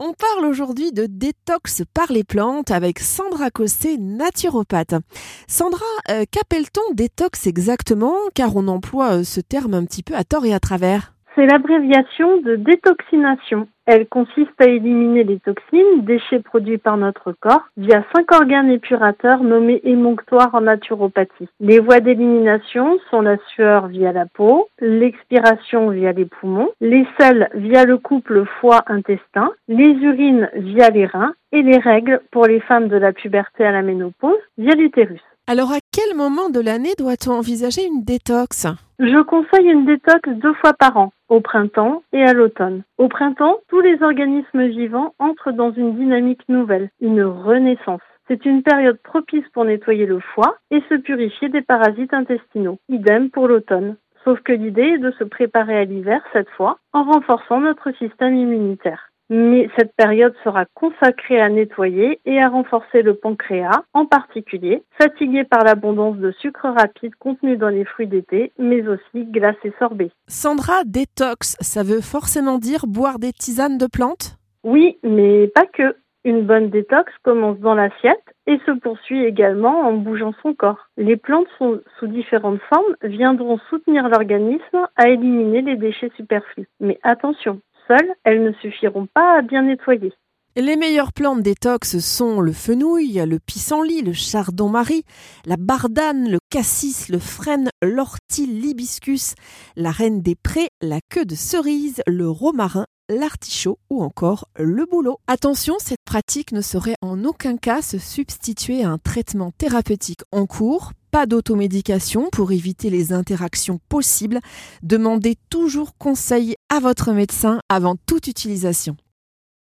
On parle aujourd'hui de détox par les plantes avec Sandra Cossé, naturopathe. Sandra, euh, qu'appelle-t-on détox exactement? Car on emploie euh, ce terme un petit peu à tort et à travers. C'est l'abréviation de détoxination. Elle consiste à éliminer les toxines, déchets produits par notre corps, via cinq organes épurateurs nommés émonctoires en naturopathie. Les voies d'élimination sont la sueur via la peau, l'expiration via les poumons, les selles via le couple foie-intestin, les urines via les reins et les règles pour les femmes de la puberté à la ménopause via l'utérus. Alors à quel moment de l'année doit-on envisager une détox? Je conseille une détox deux fois par an, au printemps et à l'automne. Au printemps, tous les organismes vivants entrent dans une dynamique nouvelle, une renaissance. C'est une période propice pour nettoyer le foie et se purifier des parasites intestinaux. Idem pour l'automne. Sauf que l'idée est de se préparer à l'hiver cette fois en renforçant notre système immunitaire mais cette période sera consacrée à nettoyer et à renforcer le pancréas, en particulier, fatigué par l'abondance de sucre rapide contenu dans les fruits d'été, mais aussi glace et sorbet. Sandra, détox, ça veut forcément dire boire des tisanes de plantes? Oui, mais pas que. Une bonne détox commence dans l'assiette et se poursuit également en bougeant son corps. Les plantes sous différentes formes viendront soutenir l'organisme à éliminer les déchets superflus. Mais attention, elles ne suffiront pas à bien nettoyer. Les meilleures plantes détox sont le fenouil, le pissenlit, le chardon-marie, la bardane, le cassis, le frêne, l'ortie, l'hibiscus, la reine des prés, la queue de cerise, le romarin, l'artichaut ou encore le bouleau. Attention, cette pratique ne saurait en aucun cas se substituer à un traitement thérapeutique en cours. Pas d'automédication pour éviter les interactions possibles. Demandez toujours conseil à votre médecin avant toute utilisation.